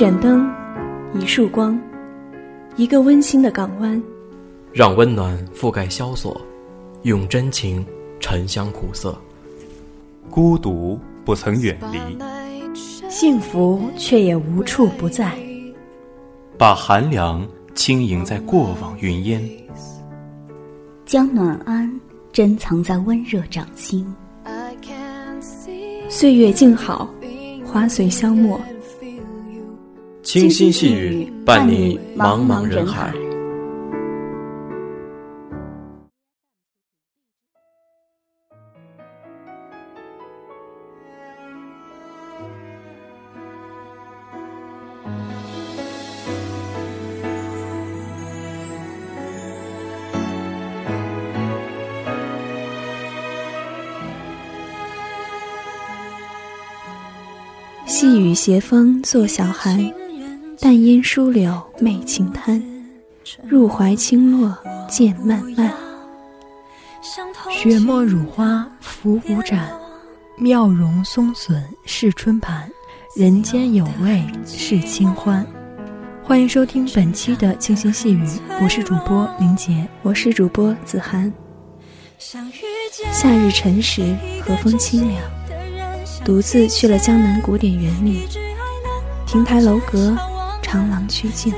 盏灯，一束光，一个温馨的港湾，让温暖覆盖萧索，用真情沉香苦涩。孤独不曾远离，幸福却也无处不在。把寒凉轻盈在过往云烟，将暖安珍藏在温热掌心。岁月静好，花随香没。清新细雨伴你茫茫人海。细雨斜风作小寒，淡烟疏柳媚晴滩。入怀轻落渐漫漫，雪沫乳花浮舞展，妙容松笋是春盘，人间有味是清欢。欢迎收听本期的清新细语，我是主播林杰，我是主播子涵。夏日晨时，和风清凉。独自去了江南古典园里，亭台楼阁，长廊曲径，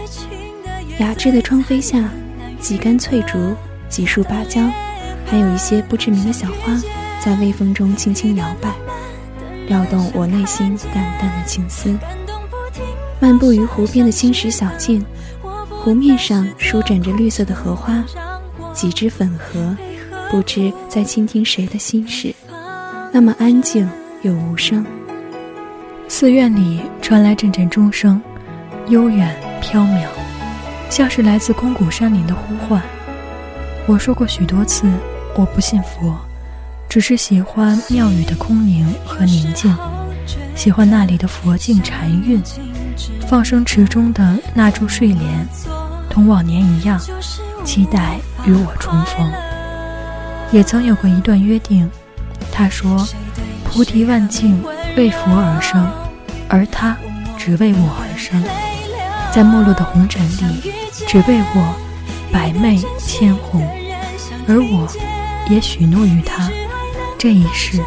雅致的窗扉下，几根翠竹，几束芭蕉，还有一些不知名的小花，在微风中轻轻摇摆，撩动我内心淡淡的情思。漫步于湖边的青石小径，湖面上舒展着绿色的荷花，几只粉荷，不知在倾听谁的心事，那么安静。又无声，寺院里传来阵阵钟声，悠远飘渺，像是来自空谷山林的呼唤。我说过许多次，我不信佛，只是喜欢庙宇的空灵和宁静，喜欢那里的佛境禅韵。放生池中的那株睡莲，同往年一样，期待与我重逢。也曾有过一段约定，他说。菩提万境为佛而生，而他只为我而生。在没落的红尘里，只为我百媚千红。而我，也许诺于他，这一世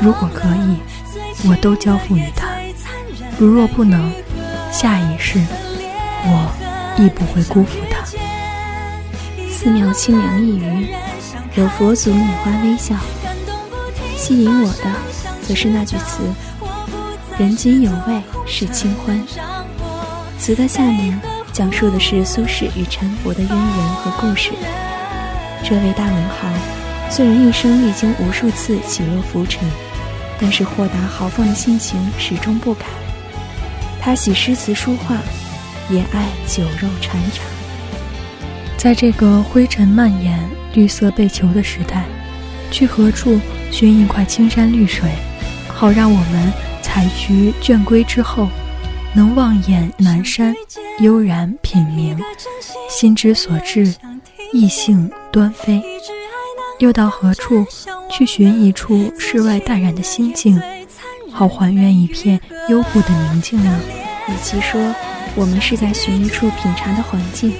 如果可以，我都交付于他；如若不能，下一世我亦不会辜负他。寺庙清凉一隅，有佛祖拈花微笑，吸引我的。则是那句词：“人间有味是清欢。”词的下面讲述的是苏轼与禅佛的渊源和故事。这位大文豪虽然一生历经无数次起落浮沉，但是豁达豪放的性情始终不改。他喜诗词书画，也爱酒肉禅茶。在这个灰尘蔓延、绿色被囚的时代，去何处寻一块青山绿水？好让我们采菊倦归之后，能望眼南山，悠然品茗，心之所至，意兴端飞。又到何处去寻一处世外淡然的心境，好还原一片幽谷的宁静呢？与其说我们是在寻一处品茶的环境，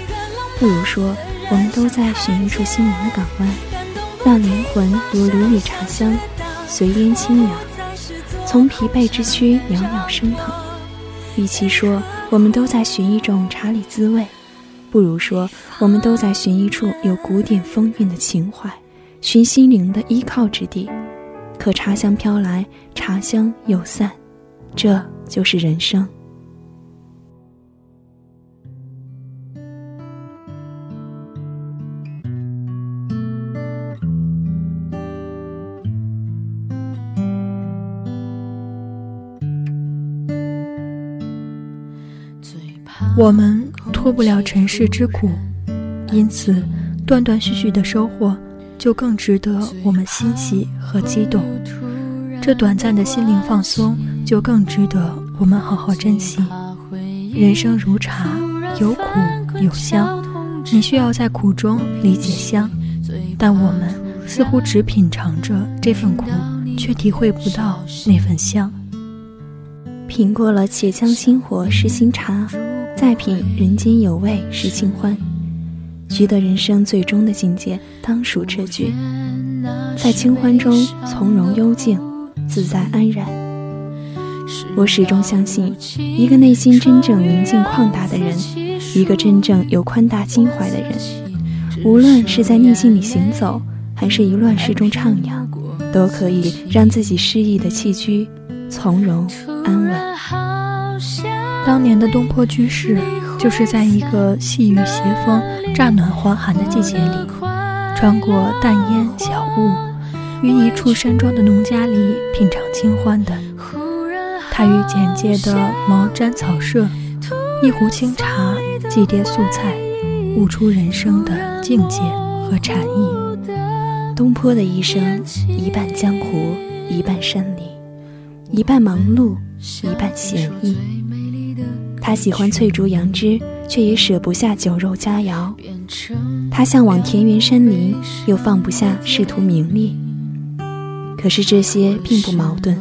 不如说我们都在寻一处心灵的港湾，让灵魂如缕缕茶香，随烟轻扬。从疲惫之躯袅袅升腾，与其说我们都在寻一种茶里滋味，不如说我们都在寻一处有古典风韵的情怀，寻心灵的依靠之地。可茶香飘来，茶香又散，这就是人生。我们脱不了尘世之苦，因此断断续续的收获就更值得我们欣喜和激动。这短暂的心灵放松就更值得我们好好珍惜。人生如茶，有苦有香，你需要在苦中理解香，但我们似乎只品尝着这份苦，却体会不到那份香。品过了且将心火是新茶，再品人间有味是清欢。觉得人生最终的境界当属这句，在清欢中从容幽静，自在安然。我始终相信，一个内心真正宁静旷达的人，一个真正有宽大襟怀的人，无论是在逆境里行走，还是一乱世中徜徉，都可以让自己诗意的栖居从容安稳。当年的东坡居士。就是在一个细雨斜风、乍暖还寒的季节里，穿过淡烟小雾，于一处山庄的农家里品尝清欢的。他于简洁的毛毡草舍，一壶清茶，几碟素菜，悟出人生的境界和禅意。东坡的一生，一半江湖，一半山林，一半忙碌，一半闲逸。他喜欢翠竹杨枝，却也舍不下酒肉佳肴；他向往田园山林，又放不下仕途名利。可是这些并不矛盾，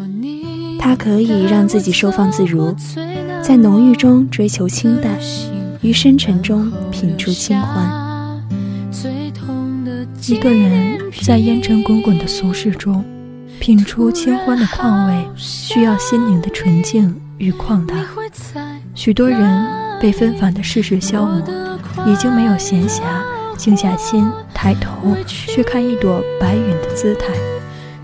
他可以让自己收放自如，在浓郁中追求清淡，于深沉中品出清欢。一个人在烟尘滚滚的俗世中，品出清欢的况味，需要心灵的纯净与旷达。许多人被纷繁的世事消磨，已经没有闲暇静下心抬头去看一朵白云的姿态，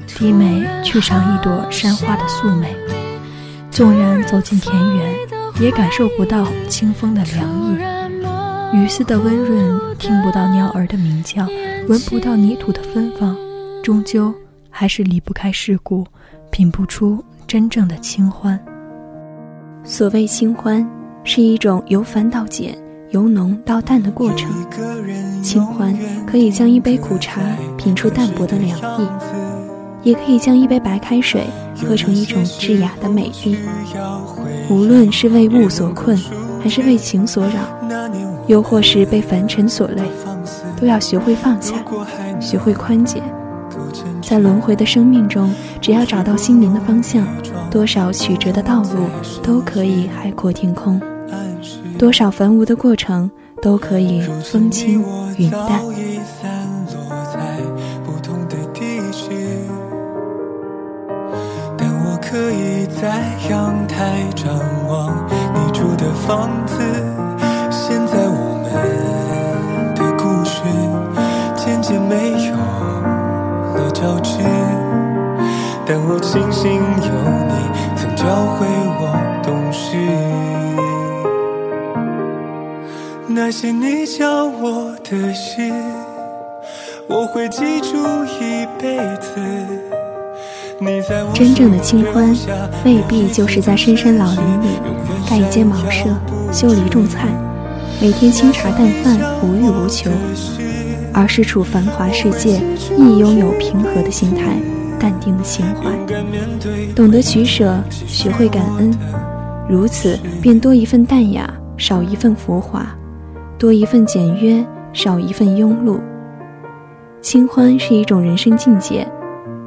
低眉去赏一朵山花的素美。纵然走进田园，也感受不到清风的凉意，雨丝的温润，听不到鸟儿的鸣叫，闻不到泥土的芬芳，终究还是离不开世故，品不出真正的清欢。所谓清欢，是一种由繁到简、由浓到淡的过程。清欢可以将一杯苦茶品出淡泊的凉意，也可以将一杯白开水喝成一种致雅的美丽。无论是为物所困，还是为情所扰，又或是被凡尘所累，都要学会放下，学会宽解。在轮回的生命中，只要找到心灵的方向。多少曲折的道路都可以海阔天空，多少繁芜的过程都可以风轻云淡。但我可以在阳台张望你住的房子。那些你教我的事，我会记住一辈子。真正的清欢，未必就是在深山老林里盖一间茅舍，修篱种菜，每天清茶淡饭，无欲无求，而是处繁华世界，亦拥有平和的心态。淡定的情怀，懂得取舍，学会感恩，如此便多一份淡雅，少一份浮华；多一份简约，少一份庸碌。清欢是一种人生境界，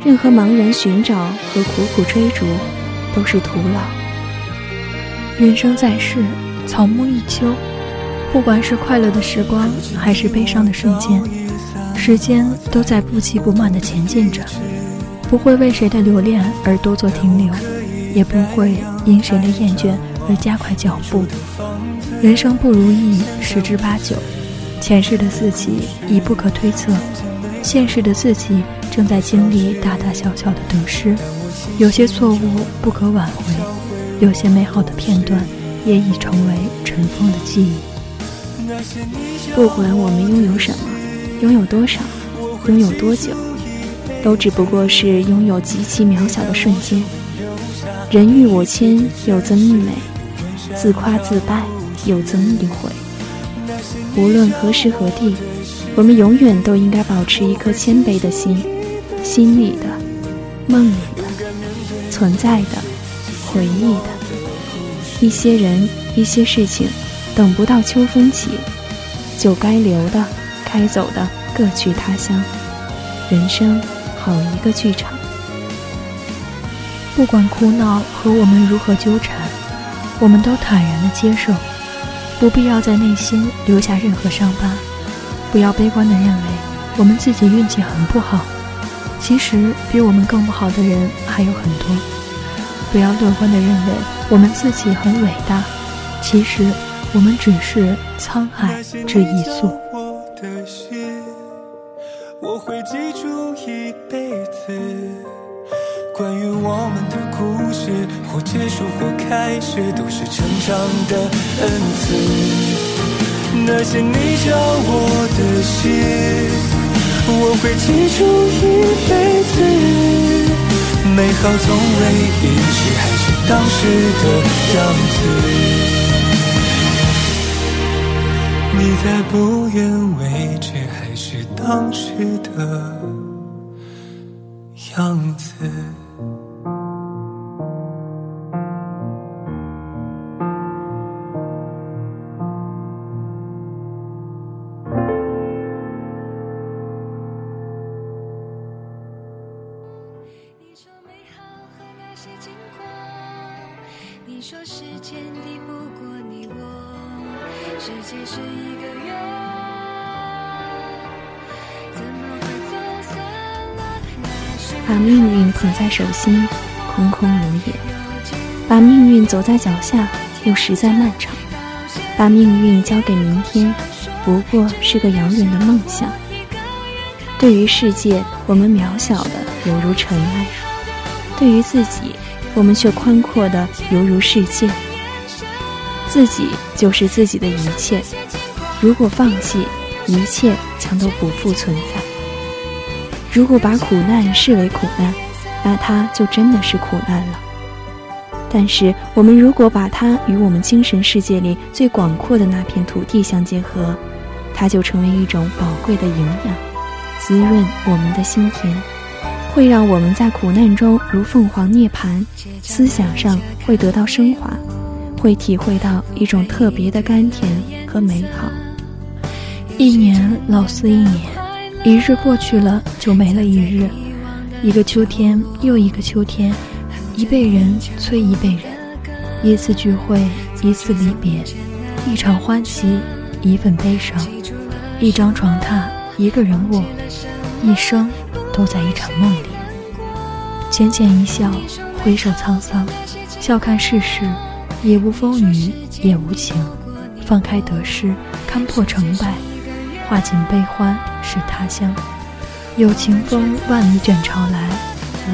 任何茫然寻找和苦苦追逐，都是徒劳。人生在世，草木一秋，不管是快乐的时光，还是悲伤的瞬间，时间都在不急不慢地前进着。不会为谁的留恋而多做停留，也不会因谁的厌倦而加快脚步。人生不如意十之八九，前世的自己已不可推测，现世的自己正在经历大大小小的得失。有些错误不可挽回，有些美好的片段也已成为尘封的记忆。不管我们拥有什么，拥有多少，拥有多久。都只不过是拥有极其渺小的瞬间。人欲我谦，又增一美；自夸自败，又增一悔。无论何时何地，我们永远都应该保持一颗谦卑的心，心里的、梦里的、存在的、回忆的。一些人，一些事情，等不到秋风起，就该留的、该走的，各去他乡。人生。好一个剧场。不管苦恼和我们如何纠缠，我们都坦然的接受，不必要在内心留下任何伤疤。不要悲观的认为我们自己运气很不好，其实比我们更不好的人还有很多。不要乐观的认为我们自己很伟大，其实我们只是沧海之一粟。我会记住一辈子，关于我们的故事，或结束或开始，都是成长的恩赐。那些你教我的事，我会记住一辈子。美好总未遗失，还是当时的样子。你在不言为止。当时的样子。手心，空空如也；把命运走在脚下，又实在漫长。把命运交给明天，不过是个遥远的梦想。对于世界，我们渺小的犹如尘埃；对于自己，我们却宽阔的犹如世界。自己就是自己的一切，如果放弃，一切将都不复存在。如果把苦难视为苦难，那它就真的是苦难了。但是，我们如果把它与我们精神世界里最广阔的那片土地相结合，它就成为一种宝贵的营养，滋润我们的心田，会让我们在苦难中如凤凰涅槃，思想上会得到升华，会体会到一种特别的甘甜和美好。一年老似一年。一日过去了，就没了一日；一个秋天又一个秋天，一辈人催一辈人，一次聚会，一次离别，一场欢喜，一份悲伤，一张床榻，一个人卧，一生都在一场梦里。浅浅一笑，回首沧桑，笑看世事，也无风雨也无晴，放开得失，看破成败。化尽悲欢是他乡，有情风万里卷潮来，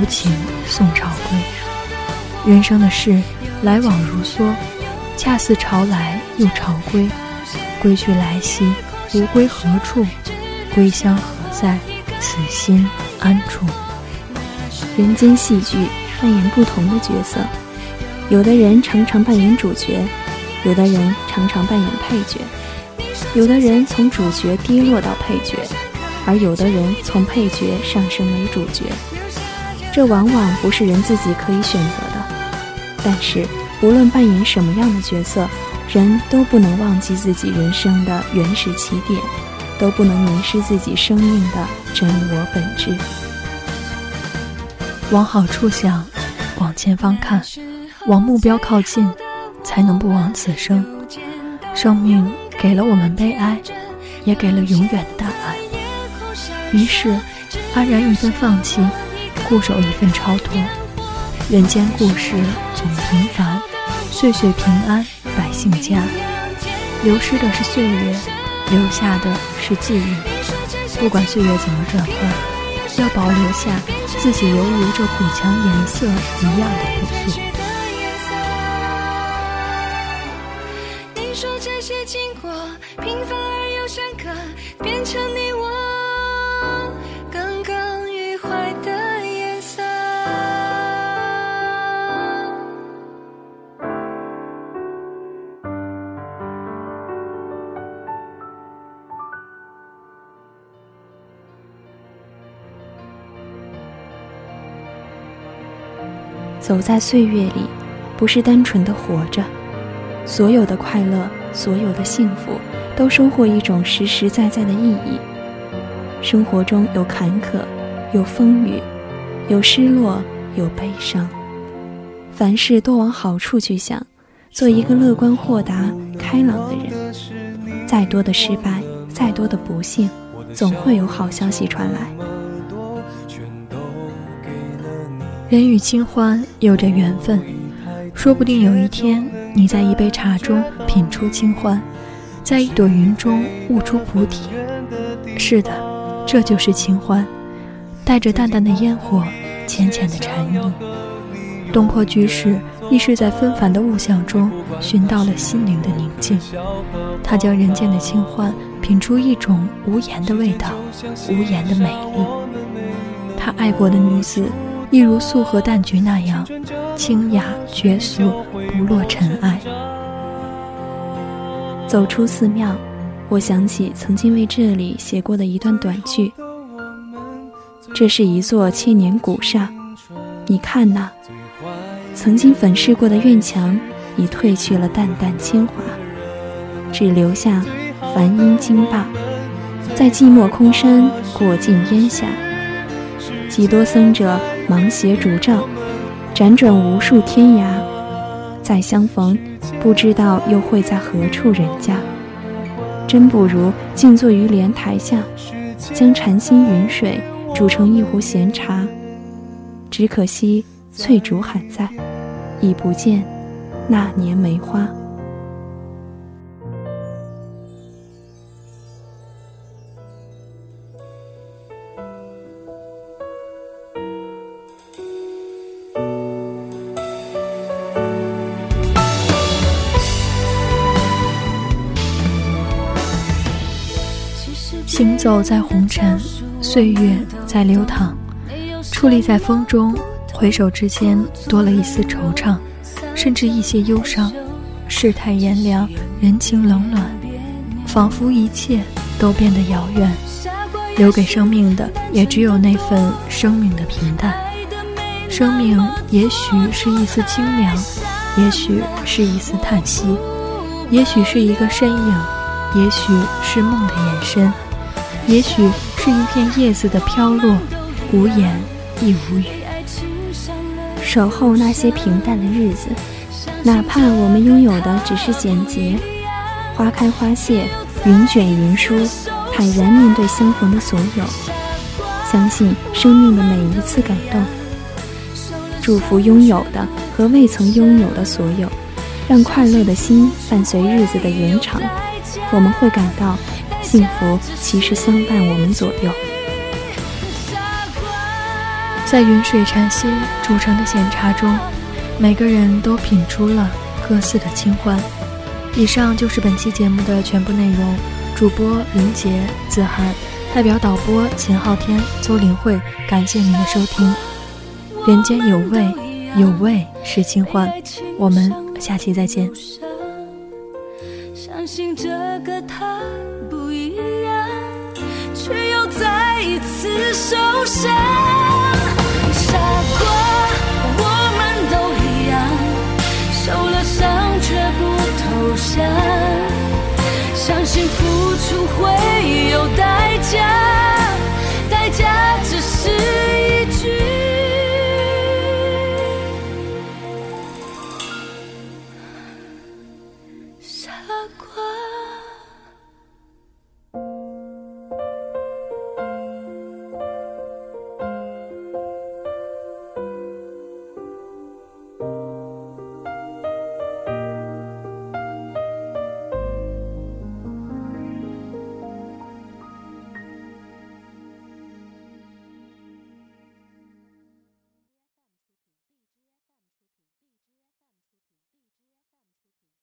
无情送潮归。人生的事来往如梭，恰似潮来又潮归。归去来兮，无归何处？归乡何在？此心安处？人间戏剧扮演不同的角色，有的人常常扮演主角，有的人常常扮演配角。有的人从主角跌落到配角，而有的人从配角上升为主角，这往往不是人自己可以选择的。但是，不论扮演什么样的角色，人都不能忘记自己人生的原始起点，都不能迷失自己生命的真我本质。往好处想，往前方看，往目标靠近，才能不枉此生。生命。给了我们悲哀，也给了永远的。于是，安然一份放弃，固守一份超脱。人间故事总平凡，岁岁平安，百姓家。流失的是岁月，留下的是记忆。不管岁月怎么转换，要保留下自己犹如这古墙颜色一样的朴素。走在岁月里，不是单纯的活着，所有的快乐，所有的幸福。都收获一种实实在在的意义。生活中有坎坷，有风雨，有失落，有悲伤，凡事多往好处去想，做一个乐观豁达、开朗的人。再多的失败，再多的不幸，总会有好消息传来。人与清欢有着缘分，说不定有一天，你在一杯茶中品出清欢，在一朵云中悟出菩提。是的，这就是清欢，带着淡淡的烟火，浅浅的禅意。东坡居士亦是在纷繁的物象中寻到了心灵的宁静，他将人间的清欢品出一种无言的味道，无言的美丽。他爱过的女子。一如素和淡菊那样清雅绝俗，不落尘埃。走出寺庙，我想起曾经为这里写过的一段短句。这是一座千年古刹，你看那曾经粉饰过的院墙，已褪去了淡淡铅华，只留下梵音经罢，在寂寞空山过尽烟霞。几多僧者芒鞋拄杖，辗转无数天涯，再相逢，不知道又会在何处人家。真不如静坐于莲台下，将禅心云水煮成一壶闲茶。只可惜翠竹还在，已不见那年梅花。走在红尘，岁月在流淌，矗立在风中，回首之间多了一丝惆怅，甚至一些忧伤。世态炎凉，人情冷暖，仿佛一切都变得遥远。留给生命的，也只有那份生命的平淡。生命也许是一丝清凉，也许是一丝叹息，也许是一个身影，也许是梦的延伸。也许是一片叶子的飘落，无言亦无语。守候那些平淡的日子，哪怕我们拥有的只是简洁。花开花谢，云卷云舒，坦然面对相逢的所有，相信生命的每一次感动。祝福拥有的和未曾拥有的所有，让快乐的心伴随日子的延长，我们会感到。幸福其实相伴我们左右，在云水禅心煮成的闲茶中，每个人都品出了各自的清欢。以上就是本期节目的全部内容。主播林杰、子涵，代表导播秦昊天、邹林慧，感谢您的收听。人间有味，有味是清欢。我们下期再见。相信这个他。再一次受伤，傻瓜，我们都一样，受了伤却不投降，相信付出会有代价，